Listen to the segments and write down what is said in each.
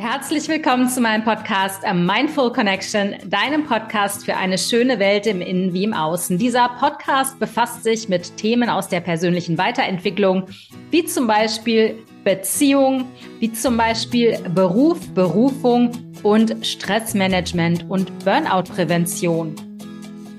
Herzlich willkommen zu meinem Podcast A Mindful Connection, deinem Podcast für eine schöne Welt im Innen wie im Außen. Dieser Podcast befasst sich mit Themen aus der persönlichen Weiterentwicklung, wie zum Beispiel Beziehung, wie zum Beispiel Beruf, Berufung und Stressmanagement und Burnout-Prävention.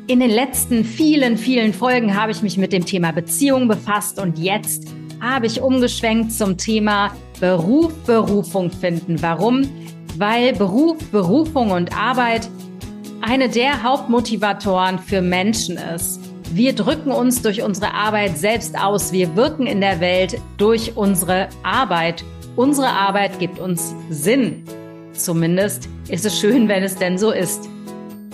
In den letzten vielen, vielen Folgen habe ich mich mit dem Thema Beziehung befasst und jetzt habe ich umgeschwenkt zum Thema Beruf, Berufung finden. Warum? Weil Beruf, Berufung und Arbeit eine der Hauptmotivatoren für Menschen ist. Wir drücken uns durch unsere Arbeit selbst aus. Wir wirken in der Welt durch unsere Arbeit. Unsere Arbeit gibt uns Sinn. Zumindest ist es schön, wenn es denn so ist.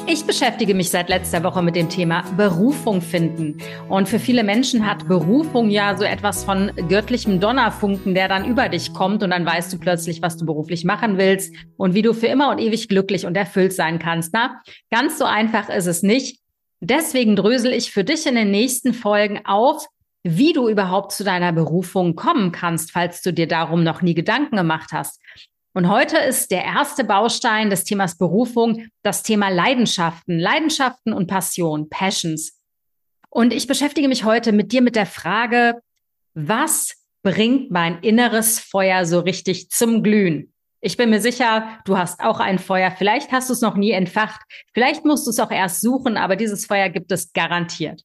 Ich beschäftige mich seit letzter Woche mit dem Thema Berufung finden. Und für viele Menschen hat Berufung ja so etwas von göttlichem Donnerfunken, der dann über dich kommt und dann weißt du plötzlich, was du beruflich machen willst und wie du für immer und ewig glücklich und erfüllt sein kannst. Na, ganz so einfach ist es nicht. Deswegen drösel ich für dich in den nächsten Folgen auf, wie du überhaupt zu deiner Berufung kommen kannst, falls du dir darum noch nie Gedanken gemacht hast. Und heute ist der erste Baustein des Themas Berufung das Thema Leidenschaften, Leidenschaften und Passion, Passions. Und ich beschäftige mich heute mit dir mit der Frage, was bringt mein inneres Feuer so richtig zum Glühen? Ich bin mir sicher, du hast auch ein Feuer. Vielleicht hast du es noch nie entfacht. Vielleicht musst du es auch erst suchen, aber dieses Feuer gibt es garantiert.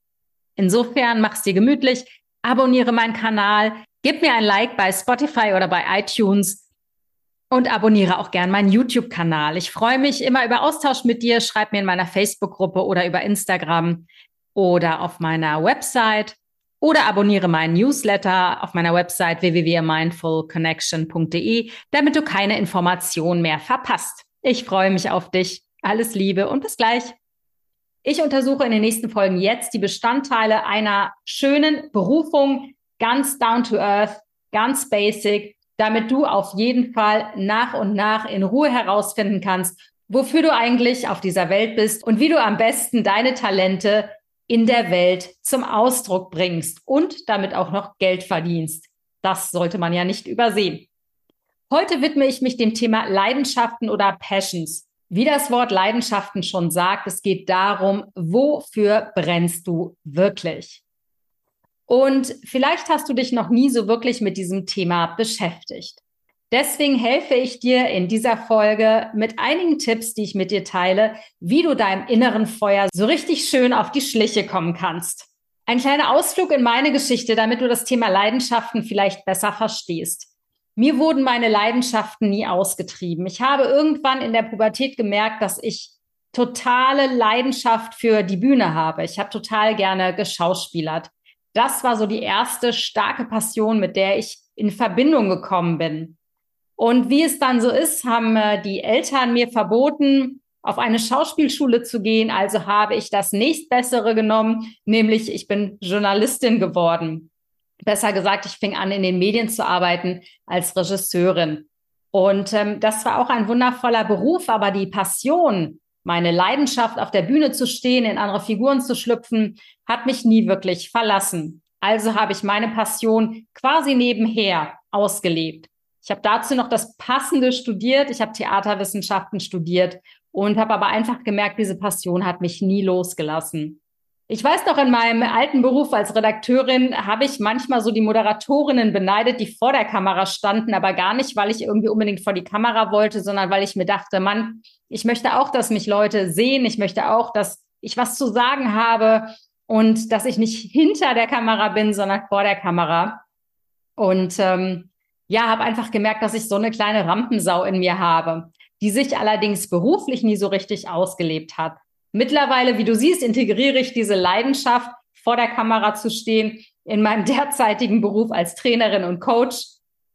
Insofern mach's dir gemütlich, abonniere meinen Kanal, gib mir ein Like bei Spotify oder bei iTunes und abonniere auch gern meinen YouTube-Kanal. Ich freue mich immer über Austausch mit dir. Schreib mir in meiner Facebook-Gruppe oder über Instagram oder auf meiner Website oder abonniere meinen Newsletter auf meiner Website www.mindfulconnection.de, damit du keine Informationen mehr verpasst. Ich freue mich auf dich. Alles Liebe und bis gleich. Ich untersuche in den nächsten Folgen jetzt die Bestandteile einer schönen Berufung, ganz down to earth, ganz basic damit du auf jeden Fall nach und nach in Ruhe herausfinden kannst, wofür du eigentlich auf dieser Welt bist und wie du am besten deine Talente in der Welt zum Ausdruck bringst und damit auch noch Geld verdienst. Das sollte man ja nicht übersehen. Heute widme ich mich dem Thema Leidenschaften oder Passions. Wie das Wort Leidenschaften schon sagt, es geht darum, wofür brennst du wirklich? Und vielleicht hast du dich noch nie so wirklich mit diesem Thema beschäftigt. Deswegen helfe ich dir in dieser Folge mit einigen Tipps, die ich mit dir teile, wie du deinem inneren Feuer so richtig schön auf die Schliche kommen kannst. Ein kleiner Ausflug in meine Geschichte, damit du das Thema Leidenschaften vielleicht besser verstehst. Mir wurden meine Leidenschaften nie ausgetrieben. Ich habe irgendwann in der Pubertät gemerkt, dass ich totale Leidenschaft für die Bühne habe. Ich habe total gerne geschauspielert das war so die erste starke Passion, mit der ich in Verbindung gekommen bin. Und wie es dann so ist, haben äh, die Eltern mir verboten, auf eine Schauspielschule zu gehen. Also habe ich das nächstbessere genommen, nämlich ich bin Journalistin geworden. Besser gesagt, ich fing an, in den Medien zu arbeiten als Regisseurin. Und ähm, das war auch ein wundervoller Beruf, aber die Passion, meine Leidenschaft, auf der Bühne zu stehen, in andere Figuren zu schlüpfen, hat mich nie wirklich verlassen. Also habe ich meine Passion quasi nebenher ausgelebt. Ich habe dazu noch das Passende studiert. Ich habe Theaterwissenschaften studiert und habe aber einfach gemerkt, diese Passion hat mich nie losgelassen. Ich weiß noch, in meinem alten Beruf als Redakteurin habe ich manchmal so die Moderatorinnen beneidet, die vor der Kamera standen, aber gar nicht, weil ich irgendwie unbedingt vor die Kamera wollte, sondern weil ich mir dachte, Mann, ich möchte auch, dass mich Leute sehen. Ich möchte auch, dass ich was zu sagen habe und dass ich nicht hinter der Kamera bin, sondern vor der Kamera. Und ähm, ja, habe einfach gemerkt, dass ich so eine kleine Rampensau in mir habe, die sich allerdings beruflich nie so richtig ausgelebt hat. Mittlerweile, wie du siehst, integriere ich diese Leidenschaft, vor der Kamera zu stehen, in meinem derzeitigen Beruf als Trainerin und Coach.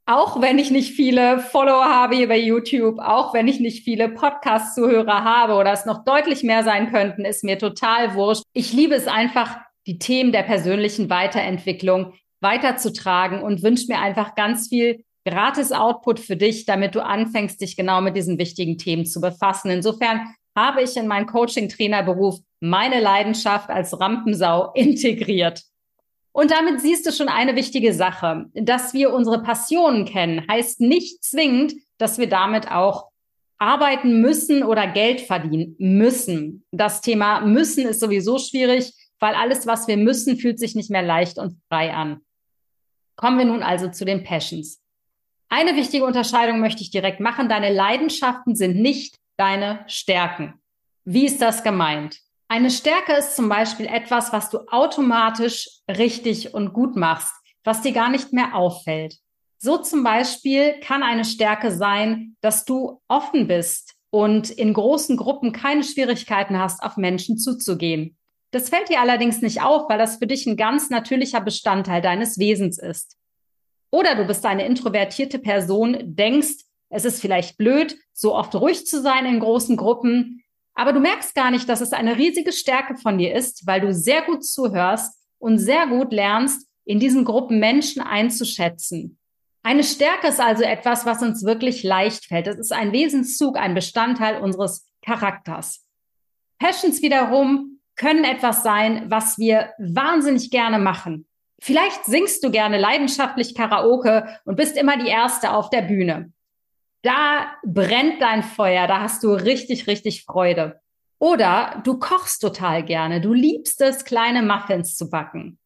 Auch wenn ich nicht viele Follower habe hier bei YouTube, auch wenn ich nicht viele Podcast-Zuhörer habe oder es noch deutlich mehr sein könnten, ist mir total wurscht. Ich liebe es einfach, die Themen der persönlichen Weiterentwicklung weiterzutragen und wünsche mir einfach ganz viel gratis Output für dich, damit du anfängst, dich genau mit diesen wichtigen Themen zu befassen. Insofern habe ich in meinen Coaching-Trainerberuf meine Leidenschaft als Rampensau integriert. Und damit siehst du schon eine wichtige Sache. Dass wir unsere Passionen kennen, heißt nicht zwingend, dass wir damit auch arbeiten müssen oder Geld verdienen müssen. Das Thema müssen ist sowieso schwierig, weil alles, was wir müssen, fühlt sich nicht mehr leicht und frei an. Kommen wir nun also zu den Passions. Eine wichtige Unterscheidung möchte ich direkt machen. Deine Leidenschaften sind nicht deine Stärken. Wie ist das gemeint? Eine Stärke ist zum Beispiel etwas, was du automatisch richtig und gut machst, was dir gar nicht mehr auffällt. So zum Beispiel kann eine Stärke sein, dass du offen bist und in großen Gruppen keine Schwierigkeiten hast, auf Menschen zuzugehen. Das fällt dir allerdings nicht auf, weil das für dich ein ganz natürlicher Bestandteil deines Wesens ist. Oder du bist eine introvertierte Person, denkst, es ist vielleicht blöd, so oft ruhig zu sein in großen Gruppen, aber du merkst gar nicht, dass es eine riesige Stärke von dir ist, weil du sehr gut zuhörst und sehr gut lernst, in diesen Gruppen Menschen einzuschätzen. Eine Stärke ist also etwas, was uns wirklich leicht fällt. Es ist ein Wesenszug, ein Bestandteil unseres Charakters. Passions wiederum können etwas sein, was wir wahnsinnig gerne machen. Vielleicht singst du gerne leidenschaftlich Karaoke und bist immer die Erste auf der Bühne. Da brennt dein Feuer, da hast du richtig, richtig Freude. Oder du kochst total gerne, du liebst es, kleine Muffins zu backen.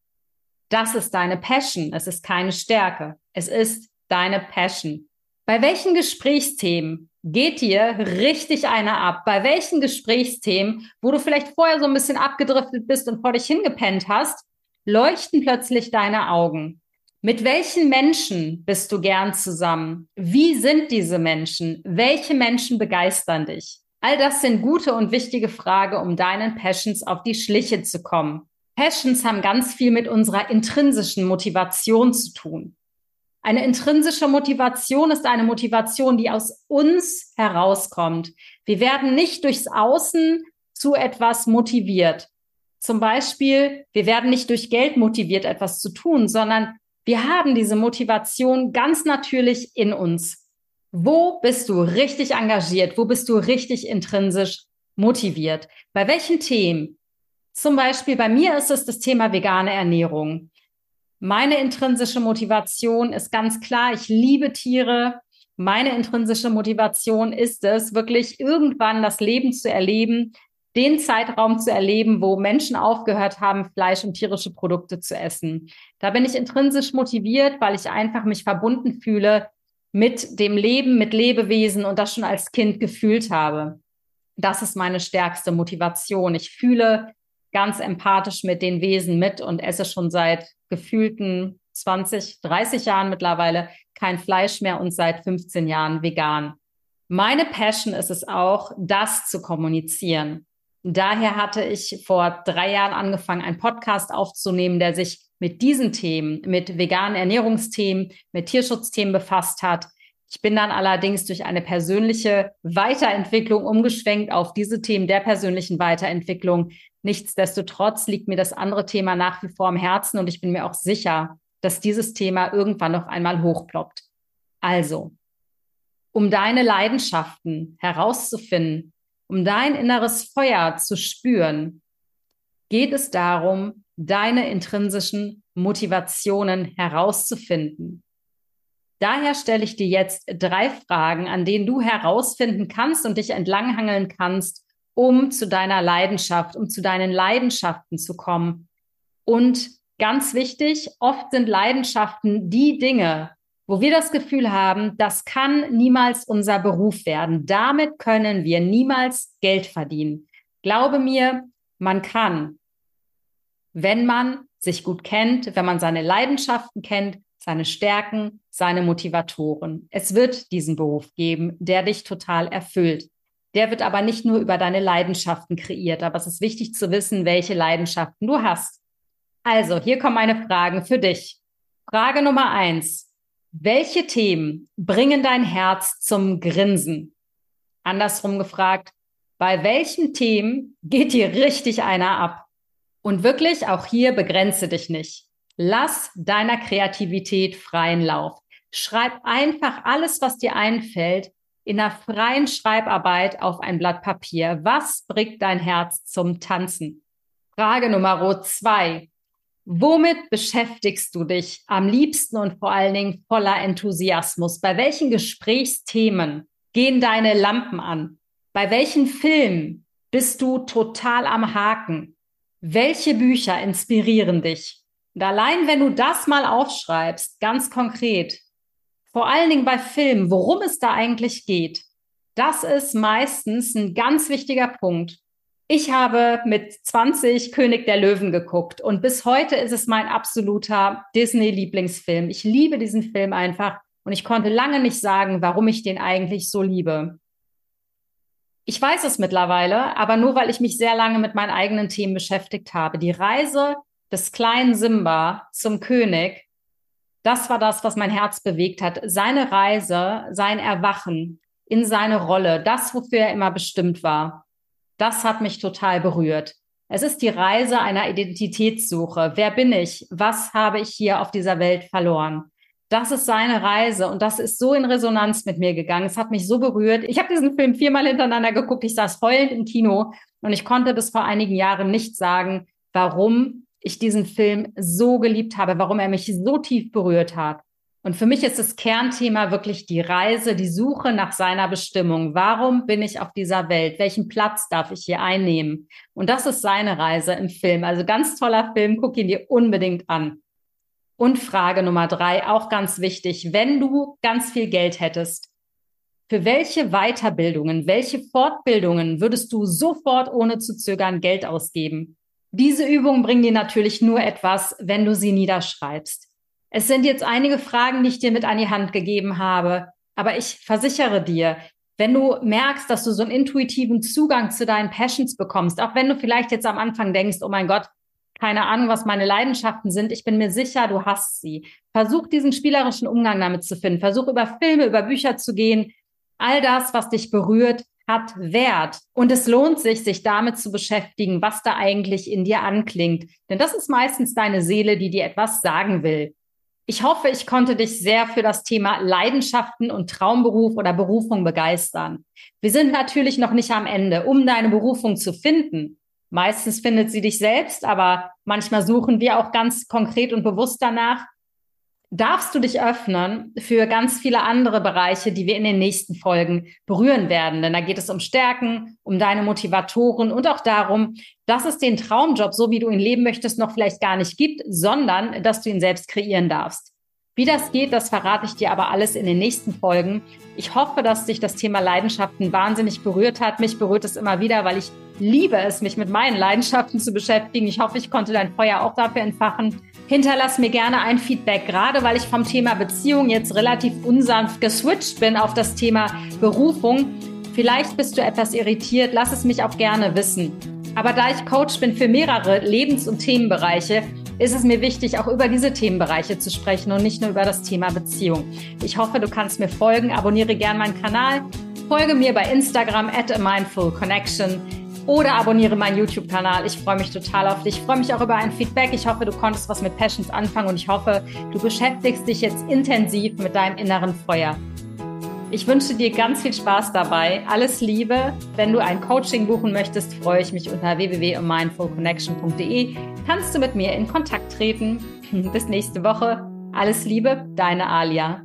Das ist deine Passion, es ist keine Stärke, es ist deine Passion. Bei welchen Gesprächsthemen geht dir richtig einer ab? Bei welchen Gesprächsthemen, wo du vielleicht vorher so ein bisschen abgedriftet bist und vor dich hingepennt hast, leuchten plötzlich deine Augen? Mit welchen Menschen bist du gern zusammen? Wie sind diese Menschen? Welche Menschen begeistern dich? All das sind gute und wichtige Fragen, um deinen Passions auf die Schliche zu kommen. Passions haben ganz viel mit unserer intrinsischen Motivation zu tun. Eine intrinsische Motivation ist eine Motivation, die aus uns herauskommt. Wir werden nicht durchs Außen zu etwas motiviert. Zum Beispiel, wir werden nicht durch Geld motiviert, etwas zu tun, sondern wir haben diese Motivation ganz natürlich in uns. Wo bist du richtig engagiert? Wo bist du richtig intrinsisch motiviert? Bei welchen Themen? Zum Beispiel bei mir ist es das Thema vegane Ernährung. Meine intrinsische Motivation ist ganz klar, ich liebe Tiere. Meine intrinsische Motivation ist es, wirklich irgendwann das Leben zu erleben, den Zeitraum zu erleben, wo Menschen aufgehört haben, Fleisch und tierische Produkte zu essen. Da bin ich intrinsisch motiviert, weil ich einfach mich verbunden fühle mit dem Leben, mit Lebewesen und das schon als Kind gefühlt habe. Das ist meine stärkste Motivation. Ich fühle ganz empathisch mit den Wesen mit und esse schon seit gefühlten 20, 30 Jahren mittlerweile kein Fleisch mehr und seit 15 Jahren vegan. Meine Passion ist es auch, das zu kommunizieren. Daher hatte ich vor drei Jahren angefangen, einen Podcast aufzunehmen, der sich mit diesen Themen, mit veganen Ernährungsthemen, mit Tierschutzthemen befasst hat. Ich bin dann allerdings durch eine persönliche Weiterentwicklung umgeschwenkt auf diese Themen der persönlichen Weiterentwicklung. Nichtsdestotrotz liegt mir das andere Thema nach wie vor am Herzen und ich bin mir auch sicher, dass dieses Thema irgendwann noch einmal hochploppt. Also, um deine Leidenschaften herauszufinden, um dein inneres Feuer zu spüren, geht es darum, deine intrinsischen Motivationen herauszufinden. Daher stelle ich dir jetzt drei Fragen, an denen du herausfinden kannst und dich entlanghangeln kannst, um zu deiner Leidenschaft, um zu deinen Leidenschaften zu kommen. Und ganz wichtig, oft sind Leidenschaften die Dinge, wo wir das Gefühl haben, das kann niemals unser Beruf werden. Damit können wir niemals Geld verdienen. Glaube mir, man kann, wenn man sich gut kennt, wenn man seine Leidenschaften kennt, seine Stärken, seine Motivatoren. Es wird diesen Beruf geben, der dich total erfüllt. Der wird aber nicht nur über deine Leidenschaften kreiert, aber es ist wichtig zu wissen, welche Leidenschaften du hast. Also, hier kommen meine Fragen für dich. Frage Nummer eins. Welche Themen bringen dein Herz zum Grinsen? Andersrum gefragt, bei welchen Themen geht dir richtig einer ab? Und wirklich, auch hier begrenze dich nicht. Lass deiner Kreativität freien Lauf. Schreib einfach alles, was dir einfällt, in einer freien Schreibarbeit auf ein Blatt Papier. Was bringt dein Herz zum Tanzen? Frage Nummer zwei. Womit beschäftigst du dich am liebsten und vor allen Dingen voller Enthusiasmus? Bei welchen Gesprächsthemen gehen deine Lampen an? Bei welchen Filmen bist du total am Haken? Welche Bücher inspirieren dich? Und allein wenn du das mal aufschreibst, ganz konkret, vor allen Dingen bei Filmen, worum es da eigentlich geht, das ist meistens ein ganz wichtiger Punkt. Ich habe mit 20 König der Löwen geguckt und bis heute ist es mein absoluter Disney-Lieblingsfilm. Ich liebe diesen Film einfach und ich konnte lange nicht sagen, warum ich den eigentlich so liebe. Ich weiß es mittlerweile, aber nur weil ich mich sehr lange mit meinen eigenen Themen beschäftigt habe. Die Reise des kleinen Simba zum König, das war das, was mein Herz bewegt hat. Seine Reise, sein Erwachen in seine Rolle, das, wofür er immer bestimmt war. Das hat mich total berührt. Es ist die Reise einer Identitätssuche. Wer bin ich? Was habe ich hier auf dieser Welt verloren? Das ist seine Reise und das ist so in Resonanz mit mir gegangen. Es hat mich so berührt. Ich habe diesen Film viermal hintereinander geguckt. Ich saß heulend im Kino und ich konnte bis vor einigen Jahren nicht sagen, warum ich diesen Film so geliebt habe, warum er mich so tief berührt hat. Und für mich ist das Kernthema wirklich die Reise, die Suche nach seiner Bestimmung. Warum bin ich auf dieser Welt? Welchen Platz darf ich hier einnehmen? Und das ist seine Reise im Film. Also ganz toller Film, guck ihn dir unbedingt an. Und Frage Nummer drei, auch ganz wichtig, wenn du ganz viel Geld hättest, für welche Weiterbildungen, welche Fortbildungen würdest du sofort ohne zu zögern Geld ausgeben? Diese Übungen bringen dir natürlich nur etwas, wenn du sie niederschreibst. Es sind jetzt einige Fragen, die ich dir mit an die Hand gegeben habe, aber ich versichere dir, wenn du merkst, dass du so einen intuitiven Zugang zu deinen Passions bekommst, auch wenn du vielleicht jetzt am Anfang denkst, oh mein Gott, keine Ahnung, was meine Leidenschaften sind, ich bin mir sicher, du hast sie. Versuch diesen spielerischen Umgang damit zu finden. Versuch über Filme, über Bücher zu gehen. All das, was dich berührt, hat Wert. Und es lohnt sich, sich damit zu beschäftigen, was da eigentlich in dir anklingt. Denn das ist meistens deine Seele, die dir etwas sagen will. Ich hoffe, ich konnte dich sehr für das Thema Leidenschaften und Traumberuf oder Berufung begeistern. Wir sind natürlich noch nicht am Ende. Um deine Berufung zu finden, meistens findet sie dich selbst, aber manchmal suchen wir auch ganz konkret und bewusst danach, darfst du dich öffnen für ganz viele andere Bereiche, die wir in den nächsten Folgen berühren werden. Denn da geht es um Stärken, um deine Motivatoren und auch darum, dass es den Traumjob, so wie du ihn leben möchtest, noch vielleicht gar nicht gibt, sondern dass du ihn selbst kreieren darfst. Wie das geht, das verrate ich dir aber alles in den nächsten Folgen. Ich hoffe, dass dich das Thema Leidenschaften wahnsinnig berührt hat. Mich berührt es immer wieder, weil ich liebe es, mich mit meinen Leidenschaften zu beschäftigen. Ich hoffe, ich konnte dein Feuer auch dafür entfachen. Hinterlass mir gerne ein Feedback, gerade weil ich vom Thema Beziehung jetzt relativ unsanft geswitcht bin auf das Thema Berufung. Vielleicht bist du etwas irritiert, lass es mich auch gerne wissen. Aber da ich Coach bin für mehrere Lebens- und Themenbereiche, ist es mir wichtig, auch über diese Themenbereiche zu sprechen und nicht nur über das Thema Beziehung. Ich hoffe, du kannst mir folgen, abonniere gerne meinen Kanal, folge mir bei Instagram at a mindful connection oder abonniere meinen YouTube-Kanal. Ich freue mich total auf dich. Ich freue mich auch über ein Feedback. Ich hoffe, du konntest was mit Passions anfangen und ich hoffe, du beschäftigst dich jetzt intensiv mit deinem inneren Feuer. Ich wünsche dir ganz viel Spaß dabei. Alles Liebe. Wenn du ein Coaching buchen möchtest, freue ich mich unter www.mindfulconnection.de. Kannst du mit mir in Kontakt treten. Bis nächste Woche. Alles Liebe, deine Alia.